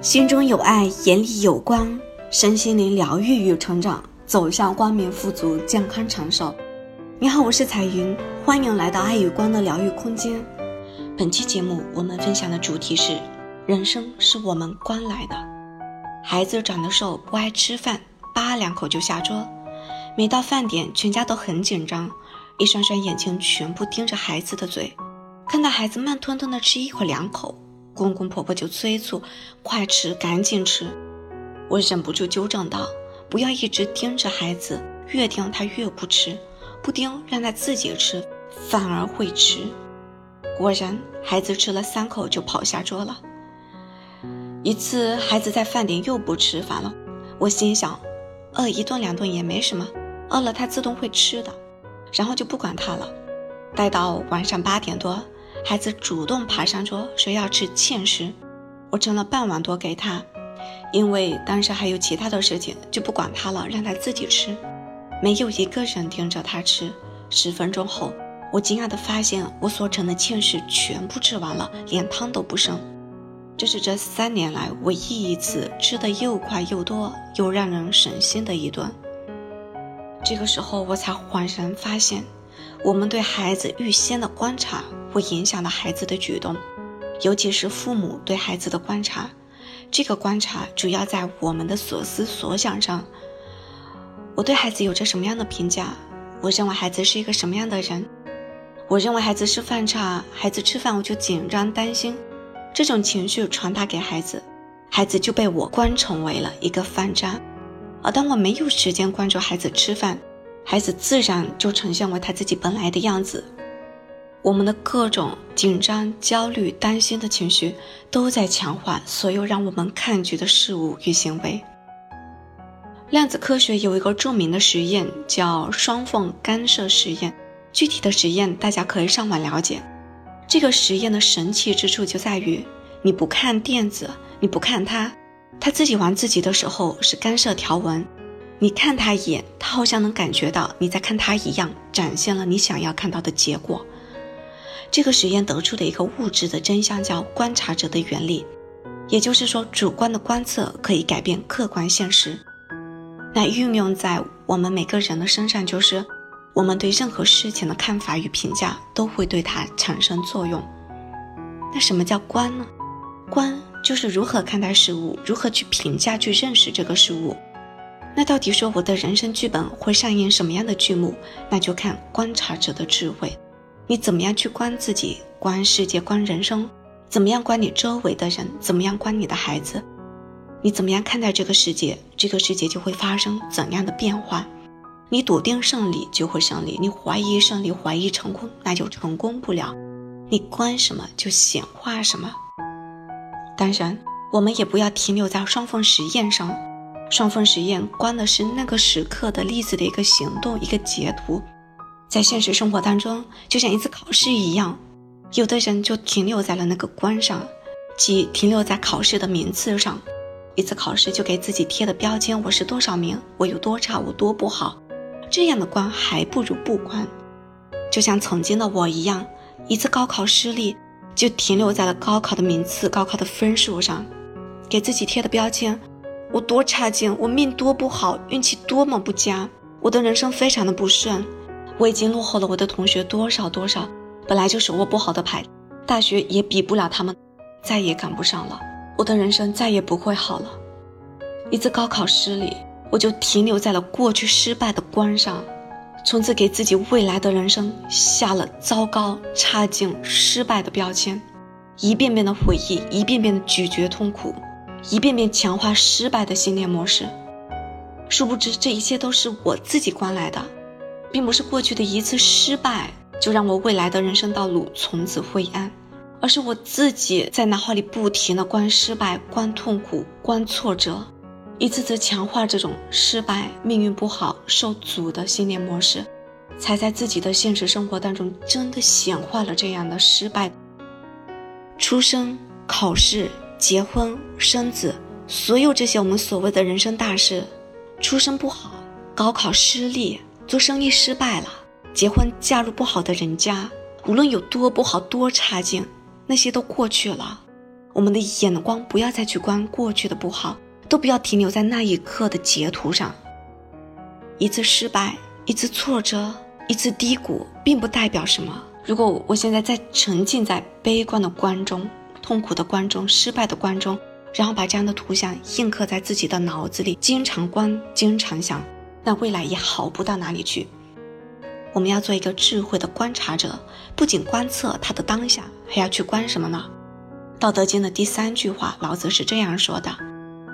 心中有爱，眼里有光，身心灵疗愈与成长，走向光明、富足、健康、长寿。你好，我是彩云，欢迎来到爱与光的疗愈空间。本期节目我们分享的主题是：人生是我们关来的。孩子长得瘦，不爱吃饭，扒两口就下桌。每到饭点，全家都很紧张，一双双眼睛全部盯着孩子的嘴，看到孩子慢吞吞的吃一口两口。公公婆婆就催促：“快吃，赶紧吃！”我忍不住纠正道：“不要一直盯着孩子，越盯他越不吃，不盯让他自己吃，反而会吃。”果然，孩子吃了三口就跑下桌了。一次，孩子在饭点又不吃饭了，我心想：饿一顿两顿也没什么，饿了他自动会吃的，然后就不管他了。待到晚上八点多。孩子主动爬上桌说要吃芡实，我盛了半碗多给他，因为当时还有其他的事情，就不管他了，让他自己吃。没有一个人盯着他吃。十分钟后，我惊讶地发现我所盛的芡实全部吃完了，连汤都不剩。这是这三年来唯一一次吃的又快又多又让人省心的一顿。这个时候，我才恍然发现。我们对孩子预先的观察，会影响到孩子的举动，尤其是父母对孩子的观察。这个观察主要在我们的所思所想上。我对孩子有着什么样的评价？我认为孩子是一个什么样的人？我认为孩子是饭差，孩子吃饭我就紧张担心。这种情绪传达给孩子，孩子就被我观成为了一个饭渣。而当我没有时间关注孩子吃饭，孩子自然就呈现为他自己本来的样子。我们的各种紧张、焦虑、担心的情绪，都在强化所有让我们抗拒的事物与行为。量子科学有一个著名的实验，叫双缝干涉实验。具体的实验大家可以上网了解。这个实验的神奇之处就在于，你不看电子，你不看它，它自己玩自己的时候是干涉条纹。你看他一眼，他好像能感觉到你在看他一样，展现了你想要看到的结果。这个实验得出的一个物质的真相叫观察者的原理，也就是说，主观的观测可以改变客观现实。那运用在我们每个人的身上，就是我们对任何事情的看法与评价都会对它产生作用。那什么叫观呢？观就是如何看待事物，如何去评价、去认识这个事物。那到底说我的人生剧本会上演什么样的剧目？那就看观察者的智慧，你怎么样去观自己、观世界、观人生？怎么样观你周围的人？怎么样观你的孩子？你怎么样看待这个世界？这个世界就会发生怎样的变化？你笃定胜利就会胜利，你怀疑胜利、怀疑成功，那就成功不了。你观什么就显化什么。当然，我们也不要停留在双缝实验上。双峰实验关的是那个时刻的例子的一个行动，一个截图，在现实生活当中，就像一次考试一样，有的人就停留在了那个关上，即停留在考试的名次上，一次考试就给自己贴的标签，我是多少名，我有多差，我多不好，这样的关还不如不关。就像曾经的我一样，一次高考失利，就停留在了高考的名次、高考的分数上，给自己贴的标签。我多差劲，我命多不好，运气多么不佳，我的人生非常的不顺，我已经落后了我的同学多少多少，本来就手握不好的牌，大学也比不了他们，再也赶不上了，我的人生再也不会好了。一次高考失利，我就停留在了过去失败的关上，从此给自己未来的人生下了糟糕、差劲、失败的标签，一遍遍的回忆，一遍遍的咀嚼痛苦。一遍遍强化失败的信念模式，殊不知这一切都是我自己关来的，并不是过去的一次失败就让我未来的人生道路从此灰暗，而是我自己在脑海里不停的关失败、关痛苦、关挫折，一次次强化这种失败、命运不好、受阻的信念模式，才在自己的现实生活当中真的显化了这样的失败。出生、考试。结婚、生子，所有这些我们所谓的人生大事，出生不好，高考失利，做生意失败了，结婚嫁入不好的人家，无论有多不好、多差劲，那些都过去了。我们的眼光不要再去观过去的不好，都不要停留在那一刻的截图上。一次失败，一次挫折，一次低谷，并不代表什么。如果我现在在沉浸在悲观的观中、痛苦的观中、失败的观中，然后把这样的图像印刻在自己的脑子里，经常观、经常想，那未来也好不到哪里去。我们要做一个智慧的观察者，不仅观测他的当下，还要去观什么呢？《道德经》的第三句话，老子是这样说的：“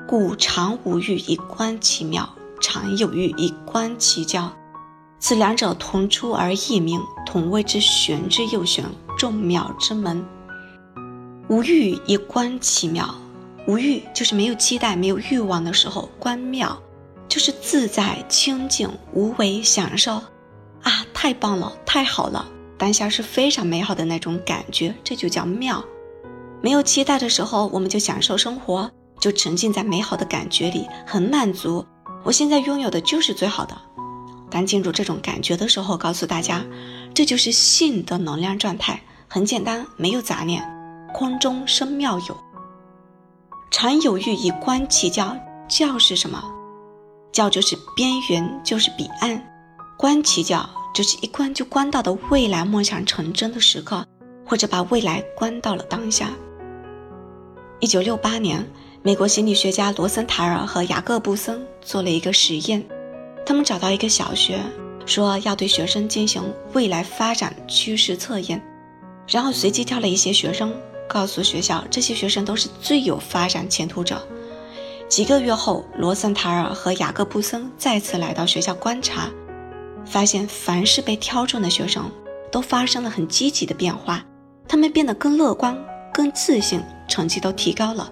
故常无欲，以观其妙；常有欲，以观其徼。”此两者同出而异名，同谓之玄之又玄，众妙之门。无欲以观其妙，无欲就是没有期待、没有欲望的时候；观妙就是自在、清净、无为、享受。啊，太棒了，太好了，当下是非常美好的那种感觉，这就叫妙。没有期待的时候，我们就享受生活，就沉浸在美好的感觉里，很满足。我现在拥有的就是最好的。当进入这种感觉的时候，告诉大家，这就是性的能量状态，很简单，没有杂念，空中生妙有。常有欲以观其教。教是什么？教就是边缘，就是彼岸。观其教，就是一观就观到的未来梦想成真的时刻，或者把未来观到了当下。一九六八年，美国心理学家罗森塔尔和雅各布森做了一个实验。他们找到一个小学，说要对学生进行未来发展趋势测验，然后随机挑了一些学生，告诉学校这些学生都是最有发展前途者。几个月后，罗森塔尔和雅各布森再次来到学校观察，发现凡是被挑中的学生都发生了很积极的变化，他们变得更乐观、更自信，成绩都提高了。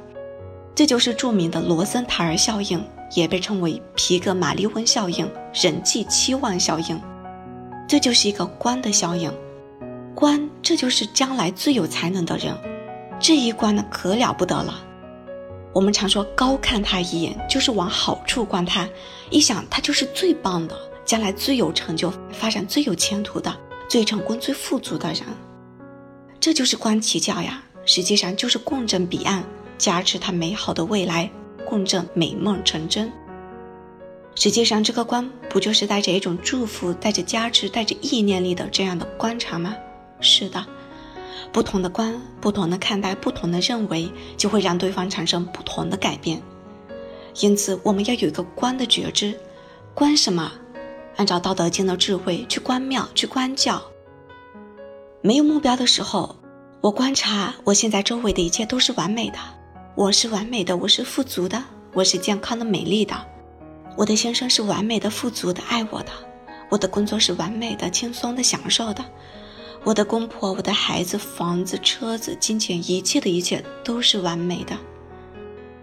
这就是著名的罗森塔尔效应。也被称为皮格马利翁效应、人际期望效应，这就是一个官的效应。官，这就是将来最有才能的人，这一关呢可了不得了。我们常说高看他一眼，就是往好处观他，一想他就是最棒的，将来最有成就、发展最有前途的、最成功、最富足的人，这就是观其教呀。实际上就是共振彼岸，加持他美好的未来。共振美梦成真。实际上，这个观不就是带着一种祝福、带着加持、带着意念力的这样的观察吗？是的，不同的观，不同的看待，不同的认为，就会让对方产生不同的改变。因此，我们要有一个观的觉知。观什么？按照《道德经》的智慧去观妙，去观教。没有目标的时候，我观察我现在周围的一切都是完美的。我是完美的，我是富足的，我是健康的、美丽的。我的先生是完美的、富足的、爱我的。我的工作是完美的、轻松的、享受的。我的公婆、我的孩子、房子、车子、金钱，一切的一切都是完美的。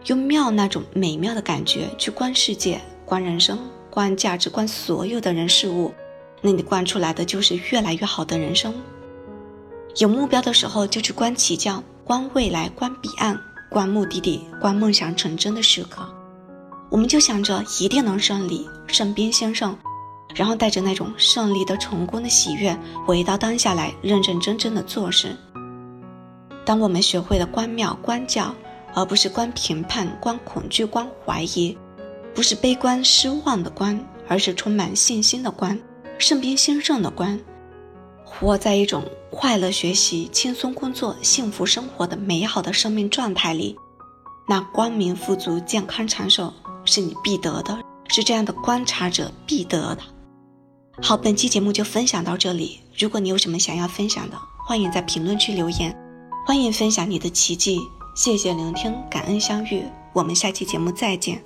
用妙那种美妙的感觉去观世界、观人生、观价值观，所有的人事物，那你观出来的就是越来越好的人生。有目标的时候就去观其教，观未来，观彼岸。观目的地，观梦想成真的时刻，我们就想着一定能胜利，胜兵先胜，然后带着那种胜利的成功的喜悦，回到当下来，认认真真的做事。当我们学会了观妙观教，而不是观评判、观恐惧、观怀疑，不是悲观失望的观，而是充满信心的观，胜兵先胜的观。活在一种快乐学习、轻松工作、幸福生活的美好的生命状态里，那光明、富足、健康、长寿是你必得的，是这样的观察者必得的。好，本期节目就分享到这里。如果你有什么想要分享的，欢迎在评论区留言，欢迎分享你的奇迹。谢谢聆听，感恩相遇，我们下期节目再见。